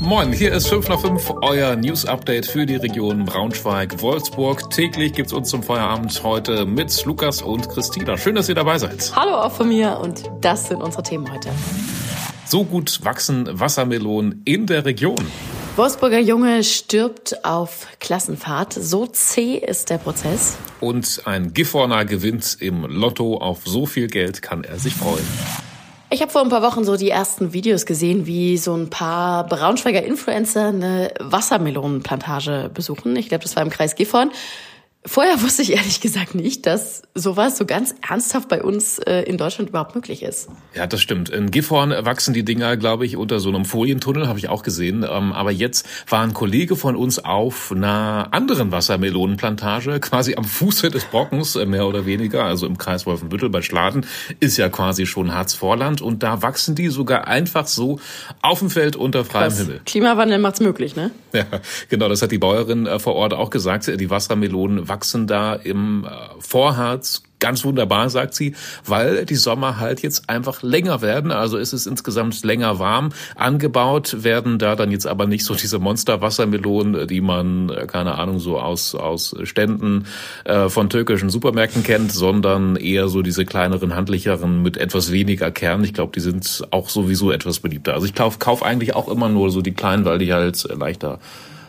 Moin, hier ist 5 nach 5, euer News-Update für die Region Braunschweig-Wolfsburg. Täglich gibt's uns zum Feierabend heute mit Lukas und Christina. Schön, dass ihr dabei seid. Hallo auch von mir und das sind unsere Themen heute. So gut wachsen Wassermelonen in der Region. Wolfsburger Junge stirbt auf Klassenfahrt. So zäh ist der Prozess. Und ein Gifhorner gewinnt im Lotto. Auf so viel Geld kann er sich freuen. Ich habe vor ein paar Wochen so die ersten Videos gesehen, wie so ein paar Braunschweiger Influencer eine Wassermelonenplantage besuchen. Ich glaube, das war im Kreis Gifhorn. Vorher wusste ich ehrlich gesagt nicht, dass sowas so ganz ernsthaft bei uns äh, in Deutschland überhaupt möglich ist. Ja, das stimmt. In Gifhorn wachsen die Dinger, glaube ich, unter so einem Folientunnel, habe ich auch gesehen. Ähm, aber jetzt war ein Kollege von uns auf einer anderen Wassermelonenplantage, quasi am Fuße des Brockens, äh, mehr oder weniger, also im Kreis Wolfenbüttel bei Schladen, ist ja quasi schon Harzvorland. Und da wachsen die sogar einfach so auf dem Feld unter freiem Krass. Himmel. Klimawandel macht's möglich, ne? Ja, genau, das hat die Bäuerin äh, vor Ort auch gesagt. Die Wassermelonen wachsen da im äh, Vorharz ganz wunderbar, sagt sie, weil die Sommer halt jetzt einfach länger werden. Also ist es insgesamt länger warm. Angebaut werden da dann jetzt aber nicht so diese Monster-Wassermelonen, die man, äh, keine Ahnung, so aus, aus Ständen äh, von türkischen Supermärkten kennt, sondern eher so diese kleineren, handlicheren mit etwas weniger Kern. Ich glaube, die sind auch sowieso etwas beliebter. Also ich kauf, kauf eigentlich auch immer nur so die kleinen, weil die halt leichter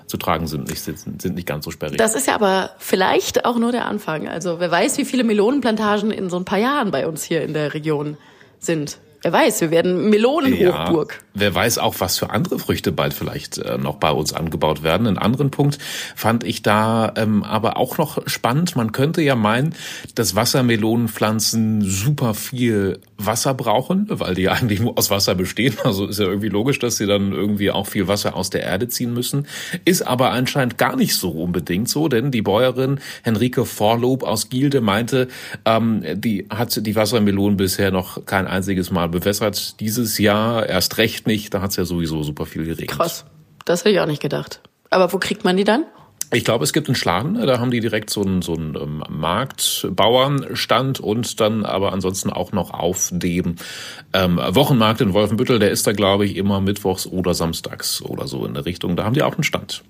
zu tragen sind, nicht, sind, nicht ganz so sperrig. Das ist ja aber vielleicht auch nur der Anfang. Also wer weiß, wie viele Melonenplantagen in so ein paar Jahren bei uns hier in der Region sind. Wer weiß, wir werden Melonenhochburg. Ja, wer weiß auch, was für andere Früchte bald vielleicht äh, noch bei uns angebaut werden. Einen anderen Punkt fand ich da ähm, aber auch noch spannend. Man könnte ja meinen, dass Wassermelonenpflanzen super viel Wasser brauchen, weil die ja eigentlich nur aus Wasser bestehen. Also ist ja irgendwie logisch, dass sie dann irgendwie auch viel Wasser aus der Erde ziehen müssen. Ist aber anscheinend gar nicht so unbedingt so, denn die Bäuerin Henrike Vorlob aus Gilde meinte, ähm, die hat die Wassermelonen bisher noch kein einziges Mal bewässert. Dieses Jahr erst recht nicht, da hat es ja sowieso super viel geregnet. Krass, das hätte ich auch nicht gedacht. Aber wo kriegt man die dann? Ich glaube, es gibt einen Schladen, da haben die direkt so einen, so einen ähm, Marktbauernstand und dann aber ansonsten auch noch auf dem ähm, Wochenmarkt in Wolfenbüttel, der ist da, glaube ich, immer mittwochs oder samstags oder so in der Richtung. Da haben die auch einen Stand.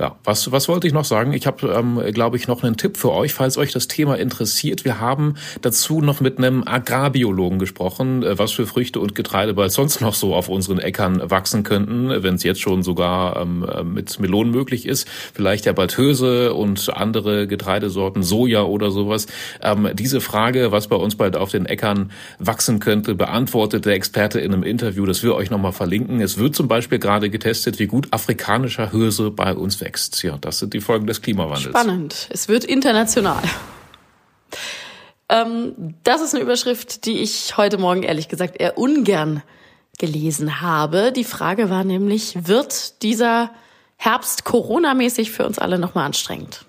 Ja, was, was wollte ich noch sagen? Ich habe, ähm, glaube ich, noch einen Tipp für euch, falls euch das Thema interessiert. Wir haben dazu noch mit einem Agrarbiologen gesprochen, äh, was für Früchte und Getreide bald sonst noch so auf unseren Äckern wachsen könnten, wenn es jetzt schon sogar ähm, äh, mit Melonen möglich ist. Vielleicht ja bald Hülse und andere Getreidesorten, Soja oder sowas. Ähm, diese Frage, was bei uns bald auf den Äckern wachsen könnte, beantwortet der Experte in einem Interview, das wir euch nochmal verlinken. Es wird zum Beispiel gerade getestet, wie gut afrikanischer Hülse bei uns wächst wächst. Ja, das sind die Folgen des Klimawandels. Spannend. Es wird international. Ähm, das ist eine Überschrift, die ich heute Morgen ehrlich gesagt eher ungern gelesen habe. Die Frage war nämlich, wird dieser Herbst Corona-mäßig für uns alle nochmal anstrengend?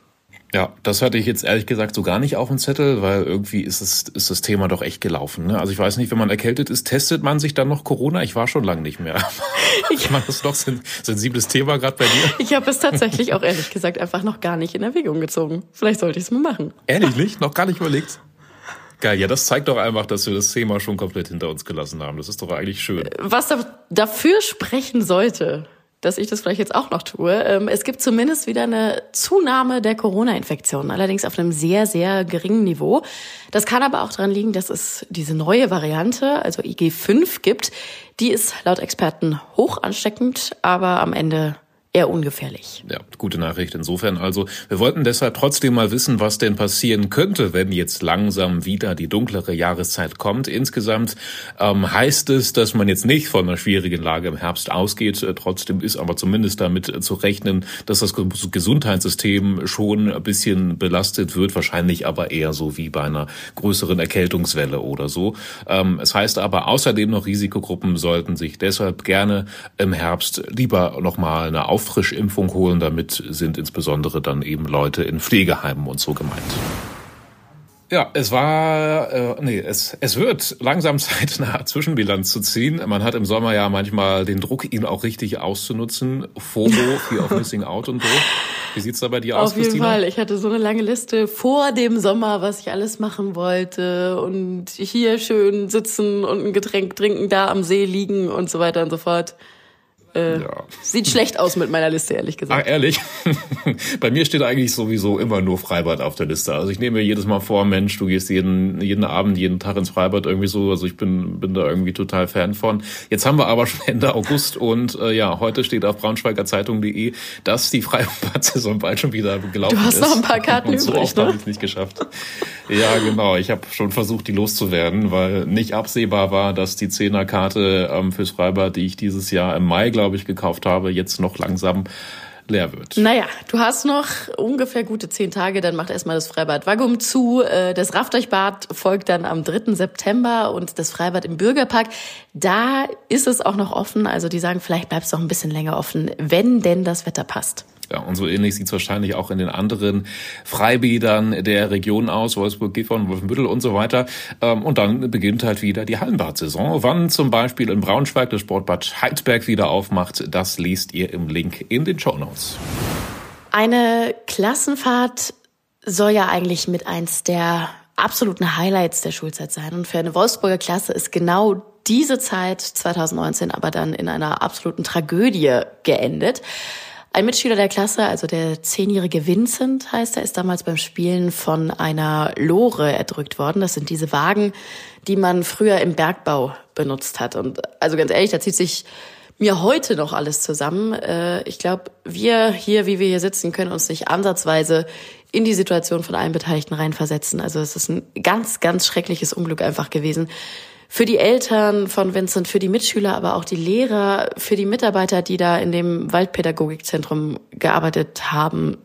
Ja, das hatte ich jetzt ehrlich gesagt so gar nicht auf dem Zettel, weil irgendwie ist es ist das Thema doch echt gelaufen. Ne? Also ich weiß nicht, wenn man erkältet ist, testet man sich dann noch Corona? Ich war schon lange nicht mehr. Ich meine, das ist doch ein sensibles Thema gerade bei dir. Ich habe es tatsächlich auch ehrlich gesagt einfach noch gar nicht in Erwägung gezogen. Vielleicht sollte ich es mal machen. Ehrlich nicht? Noch gar nicht überlegt? Geil, ja, das zeigt doch einfach, dass wir das Thema schon komplett hinter uns gelassen haben. Das ist doch eigentlich schön. Was da, dafür sprechen sollte, dass ich das vielleicht jetzt auch noch tue. Ähm, es gibt zumindest wieder eine Zunahme der Corona-Infektionen, allerdings auf einem sehr, sehr geringen Niveau. Das kann aber auch daran liegen, dass es diese neue Variante, also IG5 gibt. Die ist laut Experten hoch ansteckend, aber am Ende eher ungefährlich. Ja, gute Nachricht insofern. Also wir wollten deshalb trotzdem mal wissen, was denn passieren könnte, wenn jetzt langsam wieder die dunklere Jahreszeit kommt. Insgesamt ähm, heißt es, dass man jetzt nicht von einer schwierigen Lage im Herbst ausgeht. Äh, trotzdem ist aber zumindest damit äh, zu rechnen, dass das Gesundheitssystem schon ein bisschen belastet wird. Wahrscheinlich aber eher so wie bei einer größeren Erkältungswelle oder so. Ähm, es heißt aber außerdem noch Risikogruppen sollten sich deshalb gerne im Herbst lieber nochmal eine Auffrischimpfung holen. Damit sind insbesondere dann eben Leute in Pflegeheimen und so gemeint. Ja, es war, äh, nee, es, es wird langsam Zeit, eine Art Zwischenbilanz zu ziehen. Man hat im Sommer ja manchmal den Druck, ihn auch richtig auszunutzen. FOMO, Fear of Missing Out und so. Wie sieht's da bei dir aus, Auf jeden Christina? Fall. Ich hatte so eine lange Liste vor dem Sommer, was ich alles machen wollte und hier schön sitzen und ein Getränk trinken, da am See liegen und so weiter und so fort. Äh, ja. Sieht schlecht aus mit meiner Liste, ehrlich gesagt. Ach, ehrlich? Bei mir steht eigentlich sowieso immer nur Freibad auf der Liste. Also ich nehme mir jedes Mal vor, Mensch, du gehst jeden, jeden Abend, jeden Tag ins Freibad irgendwie so. Also ich bin, bin da irgendwie total Fan von. Jetzt haben wir aber schon Ende August und äh, ja, heute steht auf braunschweigerzeitung.de, dass die Freibad-Saison bald schon wieder gelaufen ist. Du hast ist. noch ein paar Karten und so übrig, oft ne? habe ich es nicht geschafft. Ja, genau. Ich habe schon versucht, die loszuwerden, weil nicht absehbar war, dass die Zehnerkarte ähm, fürs Freibad, die ich dieses Jahr im Mai, glaube ich, gekauft habe, jetzt noch langsam leer wird. Naja, du hast noch ungefähr gute zehn Tage, dann macht erstmal das Freibad Waggum zu. Äh, das Rafteuchbad folgt dann am 3. September und das Freibad im Bürgerpark. Da ist es auch noch offen. Also die sagen, vielleicht bleibt es noch ein bisschen länger offen, wenn denn das Wetter passt. Ja, und so ähnlich sieht es wahrscheinlich auch in den anderen Freibädern der Region aus, Wolfsburg, Gifhorn, Wolfenbüttel und so weiter. Ähm, und dann beginnt halt wieder die Hallenbad-Saison. Wann zum Beispiel in Braunschweig das Sportbad Heidberg wieder aufmacht, das liest ihr im Link in den Show Notes. Eine Klassenfahrt soll ja eigentlich mit eins der absoluten Highlights der Schulzeit sein. Und für eine Wolfsburger Klasse ist genau diese Zeit 2019 aber dann in einer absoluten Tragödie geendet. Ein Mitschüler der Klasse, also der zehnjährige Vincent heißt er, ist damals beim Spielen von einer Lore erdrückt worden. Das sind diese Wagen, die man früher im Bergbau benutzt hat. Und also ganz ehrlich, da zieht sich mir heute noch alles zusammen. Äh, ich glaube, wir hier, wie wir hier sitzen, können uns nicht ansatzweise in die Situation von allen Beteiligten reinversetzen. Also es ist ein ganz, ganz schreckliches Unglück einfach gewesen für die Eltern von Vincent, für die Mitschüler, aber auch die Lehrer, für die Mitarbeiter, die da in dem Waldpädagogikzentrum gearbeitet haben,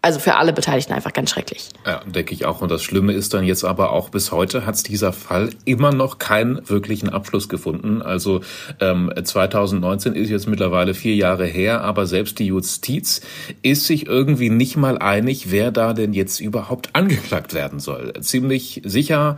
also für alle Beteiligten einfach ganz schrecklich. Ja, denke ich auch. Und das Schlimme ist dann jetzt aber auch bis heute hat dieser Fall immer noch keinen wirklichen Abschluss gefunden. Also ähm, 2019 ist jetzt mittlerweile vier Jahre her, aber selbst die Justiz ist sich irgendwie nicht mal einig, wer da denn jetzt überhaupt angeklagt werden soll. Ziemlich sicher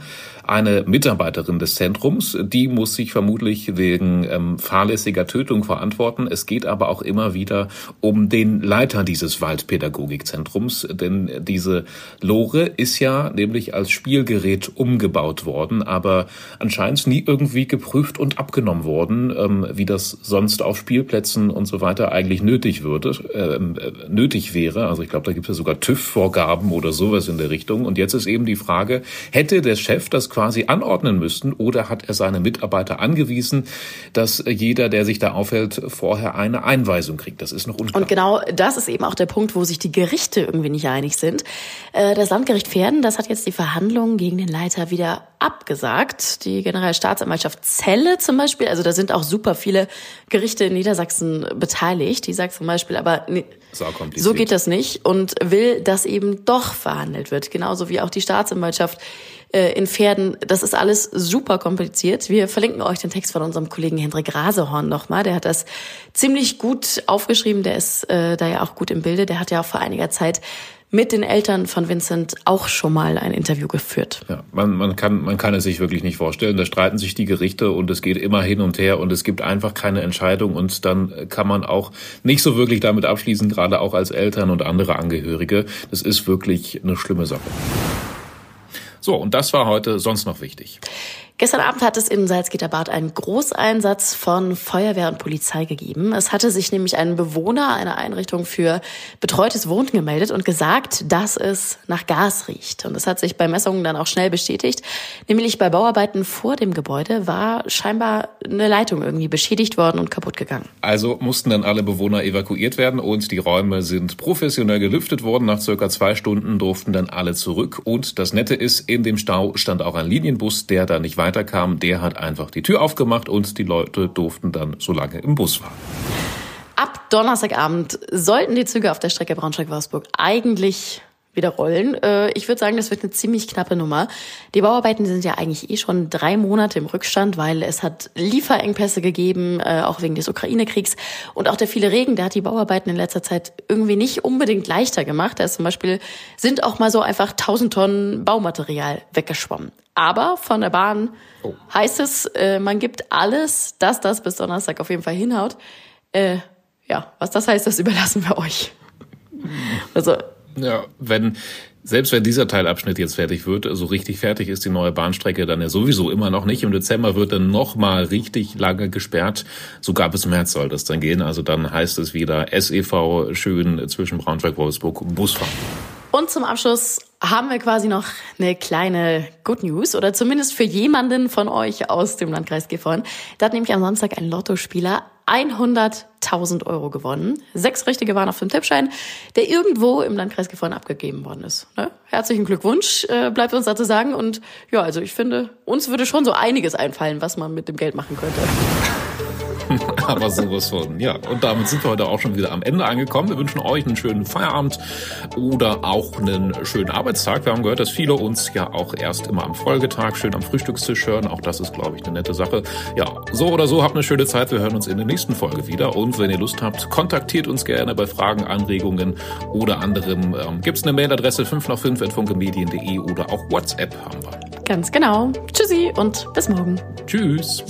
eine Mitarbeiterin des Zentrums, die muss sich vermutlich wegen ähm, fahrlässiger Tötung verantworten. Es geht aber auch immer wieder um den Leiter dieses Waldpädagogikzentrums, denn diese Lore ist ja nämlich als Spielgerät umgebaut worden, aber anscheinend nie irgendwie geprüft und abgenommen worden, ähm, wie das sonst auf Spielplätzen und so weiter eigentlich nötig würde, ähm, äh, nötig wäre. Also ich glaube, da gibt es ja sogar TÜV-Vorgaben oder sowas in der Richtung. Und jetzt ist eben die Frage, hätte der Chef das quasi anordnen müssen oder hat er seine Mitarbeiter angewiesen, dass jeder, der sich da aufhält, vorher eine Einweisung kriegt? Das ist noch unklar. Und genau das ist eben auch der Punkt, wo sich die Gerichte irgendwie nicht einig sind. Äh, das Landgericht Pferden, das hat jetzt die Verhandlungen gegen den Leiter wieder abgesagt. Die Generalstaatsanwaltschaft Celle zum Beispiel, also da sind auch super viele Gerichte in Niedersachsen beteiligt. Die sagt zum Beispiel aber, nee, so geht das nicht und will, dass eben doch verhandelt wird. Genauso wie auch die Staatsanwaltschaft äh, in Pferden. Das ist alles super kompliziert. Wir verlinken euch den Text von unserem Kollegen Hendrik Rasehorn nochmal. Der hat das ziemlich gut aufgeschrieben. Der ist äh, da ja auch gut im Bilde. Der hat ja auch vor einiger Zeit mit den Eltern von Vincent auch schon mal ein Interview geführt. Ja, man, man, kann, man kann es sich wirklich nicht vorstellen. Da streiten sich die Gerichte und es geht immer hin und her und es gibt einfach keine Entscheidung und dann kann man auch nicht so wirklich damit abschließen, gerade auch als Eltern und andere Angehörige. Das ist wirklich eine schlimme Sache. So, und das war heute sonst noch wichtig. Gestern Abend hat es in Salzgitterbad einen Großeinsatz von Feuerwehr und Polizei gegeben. Es hatte sich nämlich ein Bewohner einer Einrichtung für betreutes Wohnen gemeldet und gesagt, dass es nach Gas riecht. Und es hat sich bei Messungen dann auch schnell bestätigt. Nämlich bei Bauarbeiten vor dem Gebäude war scheinbar eine Leitung irgendwie beschädigt worden und kaputt gegangen. Also mussten dann alle Bewohner evakuiert werden und die Räume sind professionell gelüftet worden. Nach circa zwei Stunden durften dann alle zurück. Und das Nette ist, in dem Stau stand auch ein Linienbus, der da nicht weiter weiterkam, der hat einfach die Tür aufgemacht und die Leute durften dann so lange im Bus fahren. Ab Donnerstagabend sollten die Züge auf der Strecke Braunschweig-Wolfsburg eigentlich wieder rollen. Äh, ich würde sagen, das wird eine ziemlich knappe Nummer. Die Bauarbeiten sind ja eigentlich eh schon drei Monate im Rückstand, weil es hat Lieferengpässe gegeben, äh, auch wegen des Ukraine-Kriegs. Und auch der viele Regen, der hat die Bauarbeiten in letzter Zeit irgendwie nicht unbedingt leichter gemacht. Da ist zum Beispiel sind auch mal so einfach 1000 Tonnen Baumaterial weggeschwommen. Aber von der Bahn oh. heißt es, äh, man gibt alles, dass das bis Donnerstag auf jeden Fall hinhaut. ja, was das heißt, das überlassen wir euch. Also Ja, wenn selbst wenn dieser Teilabschnitt jetzt fertig wird, so richtig fertig ist die neue Bahnstrecke dann ja sowieso immer noch nicht. Im Dezember wird dann noch mal richtig lange gesperrt. Sogar bis März soll das dann gehen. Also dann heißt es wieder SEV schön zwischen Braunschweig, Wolfsburg und Busfahren. Und zum Abschluss haben wir quasi noch eine kleine Good News oder zumindest für jemanden von euch aus dem Landkreis Gifhorn. Da hat nämlich am Samstag ein Lottospieler 100.000 Euro gewonnen. Sechs Richtige waren auf dem Tippschein, der irgendwo im Landkreis Gifhorn abgegeben worden ist. Ne? Herzlichen Glückwunsch, äh, bleibt uns dazu sagen. Und ja, also ich finde, uns würde schon so einiges einfallen, was man mit dem Geld machen könnte. Aber sowas von, ja. Und damit sind wir heute auch schon wieder am Ende angekommen. Wir wünschen euch einen schönen Feierabend oder auch einen schönen Arbeitstag. Wir haben gehört, dass viele uns ja auch erst immer am Folgetag schön am Frühstückstisch hören. Auch das ist, glaube ich, eine nette Sache. Ja, so oder so, habt eine schöne Zeit. Wir hören uns in der nächsten Folge wieder. Und wenn ihr Lust habt, kontaktiert uns gerne bei Fragen, Anregungen oder anderem. Ähm, Gibt es eine Mailadresse 5 nach 5 funkemedien.de oder auch WhatsApp haben wir. Ganz genau. Tschüssi und bis morgen. Tschüss.